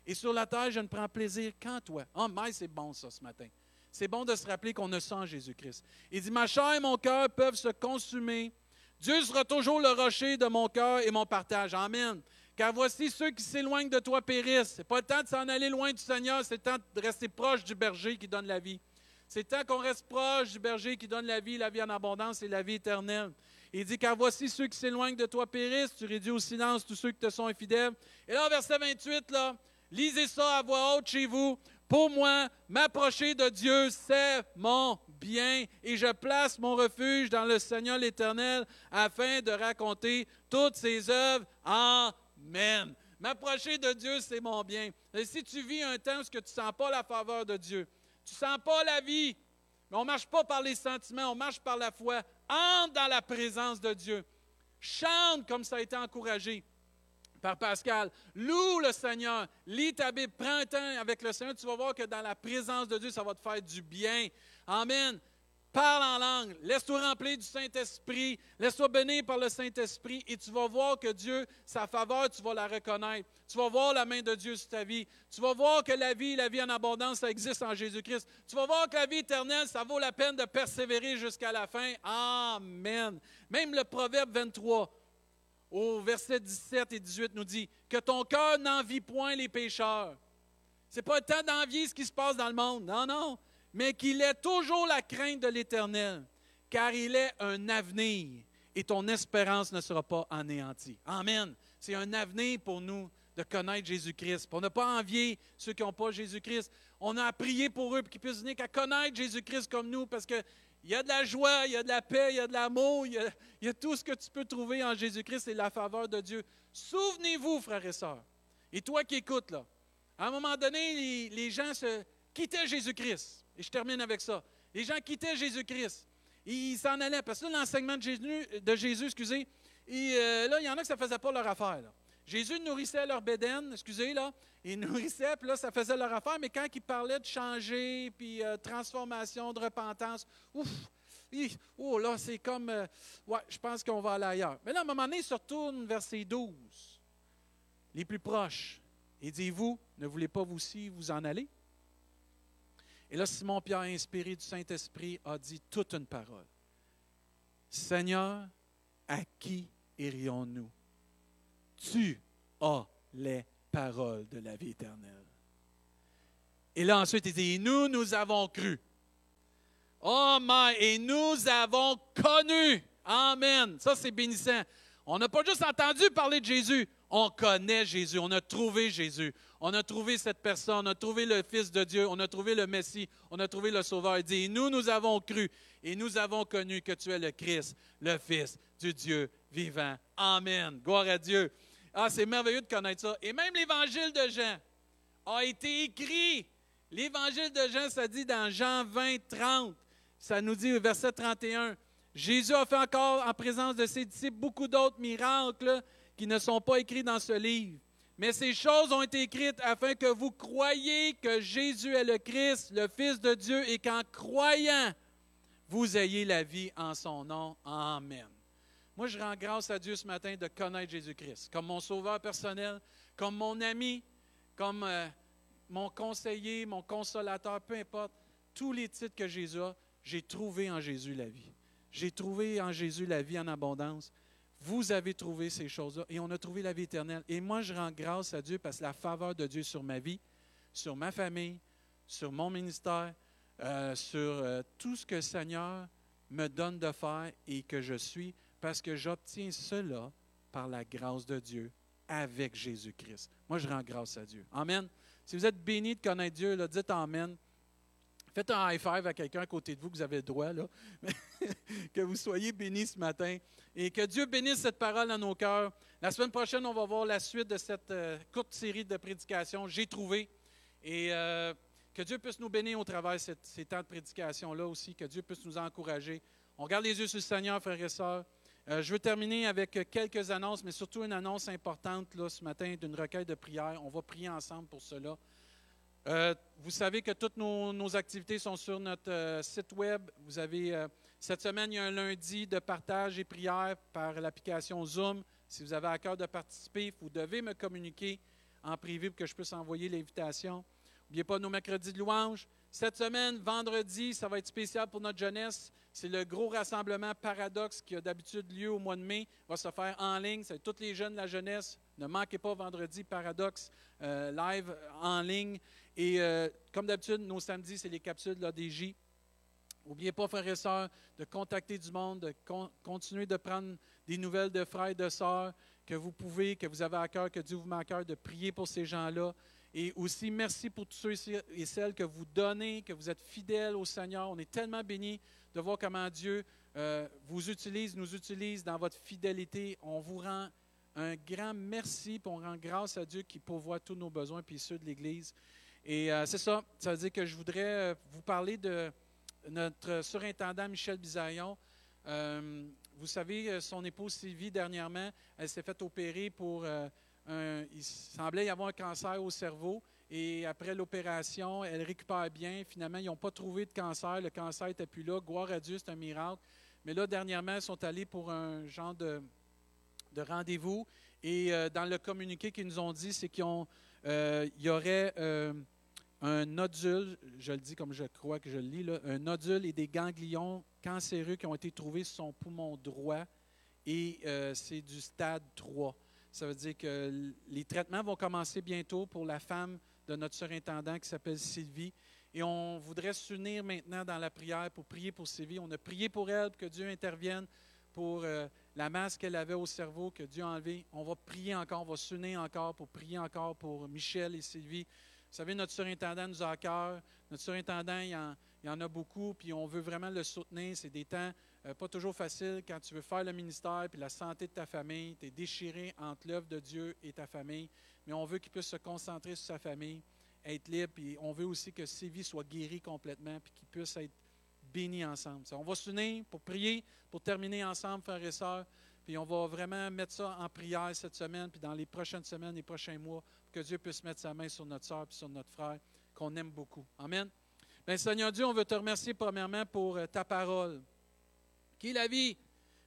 Et sur la terre, je ne prends plaisir qu'en toi. Ah, oh, mais c'est bon ça ce matin. C'est bon de se rappeler qu'on ne sent Jésus-Christ. Il dit, ma chair et mon cœur peuvent se consumer. Dieu sera toujours le rocher de mon cœur et mon partage. Amen. Car voici ceux qui s'éloignent de toi périssent. Ce n'est pas le temps de s'en aller loin du Seigneur, c'est le temps de rester proche du berger qui donne la vie. C'est tant qu'on reste proche du berger qui donne la vie, la vie en abondance et la vie éternelle. Il dit, car voici ceux qui s'éloignent de toi périssent, tu réduis au silence tous ceux qui te sont infidèles. Et là, verset 28, là, lisez ça à voix haute chez vous. Pour moi, m'approcher de Dieu, c'est mon bien, et je place mon refuge dans le Seigneur l'Éternel afin de raconter toutes ses œuvres. Amen. M'approcher de Dieu, c'est mon bien. Et si tu vis un temps où tu ne sens pas la faveur de Dieu, tu ne sens pas la vie. Mais on ne marche pas par les sentiments, on marche par la foi. Entre dans la présence de Dieu. Chante comme ça a été encouragé par Pascal. Loue le Seigneur. Lis ta Bible. Prends un temps avec le Seigneur. Tu vas voir que dans la présence de Dieu, ça va te faire du bien. Amen. Parle en langue. Laisse-toi remplir du Saint-Esprit. Laisse-toi bénir par le Saint-Esprit et tu vas voir que Dieu, sa faveur, tu vas la reconnaître. Tu vas voir la main de Dieu sur ta vie. Tu vas voir que la vie, la vie en abondance, ça existe en Jésus-Christ. Tu vas voir que la vie éternelle, ça vaut la peine de persévérer jusqu'à la fin. Amen. Même le Proverbe 23, au verset 17 et 18, nous dit que ton cœur n'envie point les pécheurs. Ce n'est pas le temps d'envier ce qui se passe dans le monde. Non, non mais qu'il ait toujours la crainte de l'Éternel, car il est un avenir et ton espérance ne sera pas anéantie. Amen. C'est un avenir pour nous de connaître Jésus-Christ, pour ne pas envier ceux qui n'ont pas Jésus-Christ. On a prié pour eux pour qu'ils puissent venir qu'à connaître Jésus-Christ comme nous, parce qu'il y a de la joie, il y a de la paix, il y a de l'amour, il, il, y a tout ce que tu peux trouver en Jésus-Christ et la faveur de Dieu. Souvenez-vous, frères et sœurs, et toi qui écoutes là, à un moment donné, les, les gens se quittaient Jésus-Christ. Et je termine avec ça. Les gens quittaient Jésus-Christ. Ils s'en allaient. Parce que l'enseignement de Jésus, excusez, et, euh, là, il y en a que ça ne faisait pas leur affaire. Jésus nourrissait leur bédaine, excusez, là. Il nourrissait, puis là, ça faisait leur affaire. Mais quand il parlait de changer, puis euh, transformation, de repentance, ouf, oh là, c'est comme, euh, ouais, je pense qu'on va aller ailleurs. Mais là, à un moment donné, il se retourne vers ces douze, les plus proches. Et dit, vous, ne voulez pas vous aussi vous en aller? Et là, Simon-Pierre, inspiré du Saint-Esprit, a dit toute une parole. Seigneur, à qui irions-nous? Tu as les paroles de la vie éternelle. Et là, ensuite, il dit, nous, nous avons cru. Oh, my, et nous avons connu. Amen. Ça, c'est bénissant. On n'a pas juste entendu parler de Jésus, on connaît Jésus, on a trouvé Jésus, on a trouvé cette personne, on a trouvé le Fils de Dieu, on a trouvé le Messie, on a trouvé le Sauveur. Il dit, nous, nous avons cru et nous avons connu que tu es le Christ, le Fils du Dieu vivant. Amen. Gloire à Dieu. Ah, c'est merveilleux de connaître ça. Et même l'évangile de Jean a été écrit. L'évangile de Jean, ça dit dans Jean 20, 30. Ça nous dit au verset 31. Jésus a fait encore en présence de ses disciples beaucoup d'autres miracles qui ne sont pas écrits dans ce livre. Mais ces choses ont été écrites afin que vous croyiez que Jésus est le Christ, le Fils de Dieu, et qu'en croyant, vous ayez la vie en son nom. Amen. Moi, je rends grâce à Dieu ce matin de connaître Jésus-Christ comme mon sauveur personnel, comme mon ami, comme euh, mon conseiller, mon consolateur, peu importe. Tous les titres que Jésus a, j'ai trouvé en Jésus la vie. J'ai trouvé en Jésus la vie en abondance. Vous avez trouvé ces choses-là et on a trouvé la vie éternelle. Et moi, je rends grâce à Dieu parce que la faveur de Dieu sur ma vie, sur ma famille, sur mon ministère, euh, sur euh, tout ce que le Seigneur me donne de faire et que je suis, parce que j'obtiens cela par la grâce de Dieu avec Jésus-Christ. Moi, je rends grâce à Dieu. Amen. Si vous êtes béni de connaître Dieu, dites Amen. Faites un high five à quelqu'un à côté de vous que vous avez le droit, là. que vous soyez bénis ce matin et que Dieu bénisse cette parole dans nos cœurs. La semaine prochaine, on va voir la suite de cette euh, courte série de prédications. J'ai trouvé. Et euh, que Dieu puisse nous bénir au travers de ces temps de prédication-là aussi, que Dieu puisse nous encourager. On regarde les yeux sur le Seigneur, frères et sœurs. Euh, je veux terminer avec quelques annonces, mais surtout une annonce importante là, ce matin d'une recueil de prière. On va prier ensemble pour cela. Euh, vous savez que toutes nos, activités sont sur notre euh, site web. Vous avez euh, cette semaine, il y a un lundi de partage et prière par l'application Zoom. Si vous avez à cœur de participer, vous devez me communiquer en privé pour que je puisse envoyer l'invitation. N'oubliez pas nos mercredis de louange. Cette semaine, vendredi, ça va être spécial pour notre jeunesse. C'est le gros rassemblement Paradoxe qui a d'habitude lieu au mois de mai. va se faire en ligne. C'est tous les jeunes de la jeunesse. Ne manquez pas vendredi Paradoxe live en ligne. Et euh, comme d'habitude, nos samedis, c'est les capsules de l'ADJ. N'oubliez pas, frères et sœurs, de contacter du monde, de continuer de prendre des nouvelles de frères et de sœurs que vous pouvez, que vous avez à cœur, que Dieu vous met à cœur, de prier pour ces gens-là. Et aussi, merci pour tous ceux et celles que vous donnez, que vous êtes fidèles au Seigneur. On est tellement bénis de voir comment Dieu euh, vous utilise, nous utilise dans votre fidélité. On vous rend un grand merci, puis on rend grâce à Dieu qui pourvoit tous nos besoins, puis ceux de l'Église. Et euh, c'est ça. Ça veut dire que je voudrais euh, vous parler de notre surintendant Michel Bisaillon. Euh, vous savez, son épouse Sylvie, dernièrement, elle s'est fait opérer pour il semblait y avoir un cancer au cerveau. Et après l'opération, elle récupère bien. Finalement, ils n'ont pas trouvé de cancer. Le cancer n'était plus là. Gloire à Dieu, c'est un miracle. Mais là, dernièrement, ils sont allés pour un genre de, de rendez-vous. Et dans le communiqué qu'ils nous ont dit, c'est qu'il y aurait un nodule, je le dis comme je crois que je le lis, là, un nodule et des ganglions cancéreux qui ont été trouvés sur son poumon droit et euh, c'est du stade 3. Ça veut dire que les traitements vont commencer bientôt pour la femme de notre surintendant qui s'appelle Sylvie. Et on voudrait s'unir maintenant dans la prière pour prier pour Sylvie. On a prié pour elle, que Dieu intervienne pour euh, la masse qu'elle avait au cerveau, que Dieu a enlevé. On va prier encore, on va s'unir encore pour prier encore pour Michel et Sylvie. Vous savez, notre surintendant nous a à cœur. Notre surintendant, il y, en, a beaucoup, puis on veut vraiment le soutenir. C'est des temps euh, pas toujours faciles quand tu veux faire le ministère puis la santé de ta famille. Tu es déchiré entre l'œuvre de Dieu et ta famille, mais on veut qu'il puisse se concentrer sur sa famille, être libre, puis on veut aussi que ses vies soient guéries complètement, puis qu'ils puissent être bénis ensemble. On va s'unir pour prier, pour terminer ensemble, frères et sœurs. Puis on va vraiment mettre ça en prière cette semaine, puis dans les prochaines semaines, les prochains mois, que Dieu puisse mettre sa main sur notre soeur et sur notre frère, qu'on aime beaucoup. Amen. Bien, Seigneur Dieu, on veut te remercier premièrement pour euh, ta parole, qui est la vie?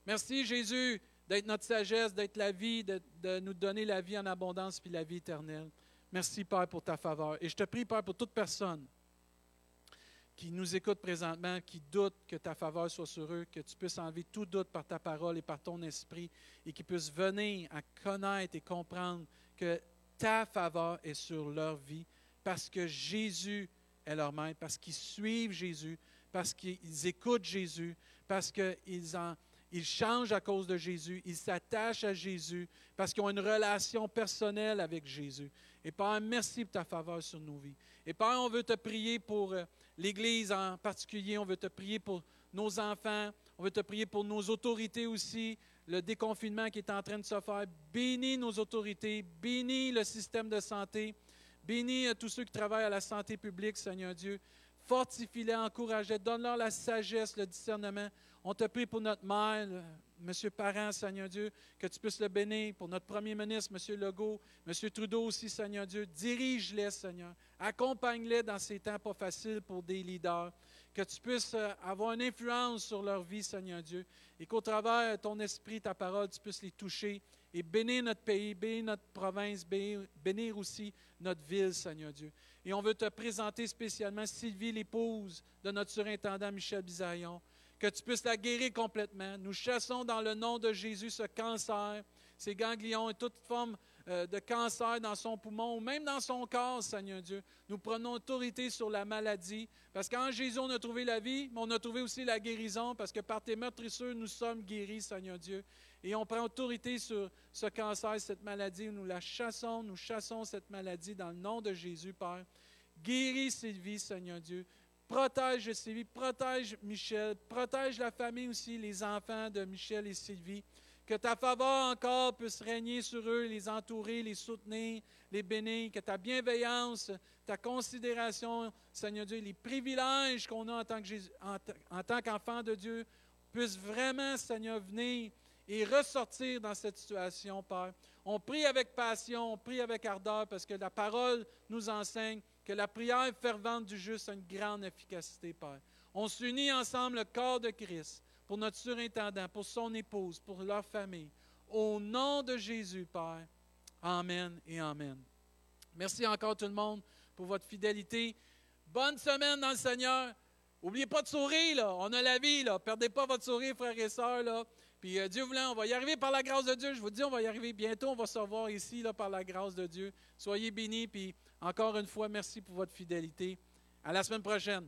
Merci, Jésus, d'être notre sagesse, d'être la vie, de, nous donner la vie en abondance puis la vie éternelle. Merci, Père, pour ta faveur. Et je te prie, Père, pour toute personne qui nous écoute présentement, qui doute que ta faveur soit sur eux, que tu puisses enlever tout doute par ta parole et par ton esprit, et qu'ils puissent venir à connaître et comprendre que ta faveur est sur leur vie parce que Jésus est leur maître, parce qu'ils suivent Jésus, parce qu'ils écoutent Jésus, parce qu'ils en, ils changent à cause de Jésus, ils s'attachent à Jésus, parce qu'ils ont une relation personnelle avec Jésus. Et Père, merci pour ta faveur sur nos vies. Et Père, on veut te prier pour euh, l'Église en particulier, on veut te prier pour nos enfants, on veut te prier pour nos autorités aussi, le déconfinement qui est en train de se faire. Bénis nos autorités, bénis le système de santé, bénis euh, tous ceux qui travaillent à la santé publique, Seigneur Dieu. Fortifie-les, encourage-les, donne-leur la sagesse, le discernement. On te prie pour notre mère, Monsieur Parent, Seigneur Dieu, que tu puisses le bénir. Pour notre premier ministre, Monsieur Legault, Monsieur Trudeau aussi, Seigneur Dieu. Dirige-les, Seigneur. Accompagne-les dans ces temps pas faciles pour des leaders. Que tu puisses euh, avoir une influence sur leur vie, Seigneur Dieu. Et qu'au travers ton esprit, ta parole, tu puisses les toucher et bénir notre pays, bénir notre province, bénir, aussi notre ville, Seigneur Dieu. Et on veut te présenter spécialement Sylvie, l'épouse de notre surintendant Michel Bisaillon, que tu puisses la guérir complètement. Nous chassons dans le nom de Jésus ce cancer, ces ganglions et toute forme euh, de cancer dans son poumon ou même dans son corps, Seigneur Dieu. Nous prenons autorité sur la maladie parce qu'en Jésus, on a trouvé la vie, mais on a trouvé aussi la guérison parce que par tes meurtrissures, nous sommes guéris, Seigneur Dieu. Et on prend autorité sur ce cancer, cette maladie. Nous la chassons, nous chassons cette maladie dans le nom de Jésus, Père. Guéris Sylvie, Seigneur Dieu. Protège Sylvie, protège Michel, protège la famille aussi, les enfants de Michel et Sylvie. Que ta faveur encore puisse régner sur eux, les entourer, les soutenir, les bénir. Que ta bienveillance, ta considération, Seigneur Dieu, les privilèges qu'on a en tant, en tant qu'enfant de Dieu puissent vraiment, Seigneur, venir et ressortir dans cette situation, Père. On prie avec passion, on prie avec ardeur parce que la parole nous enseigne que la prière fervente du juste a une grande efficacité, Père. On s'unit ensemble le corps de Christ pour notre surintendant, pour son épouse, pour leur famille. Au nom de Jésus, Père. Amen et Amen. Merci encore tout le monde pour votre fidélité. Bonne semaine dans le Seigneur. N'oubliez pas de sourire, là. On a la vie, là. Perdez pas votre sourire, frères et sœurs, là. Puis euh, Dieu voulant, on va y arriver par la grâce de Dieu. Je vous dis, on va y arriver bientôt. On va se revoir ici là, par la grâce de Dieu. Soyez bénis. Puis encore une fois, merci pour votre fidélité. À la semaine prochaine.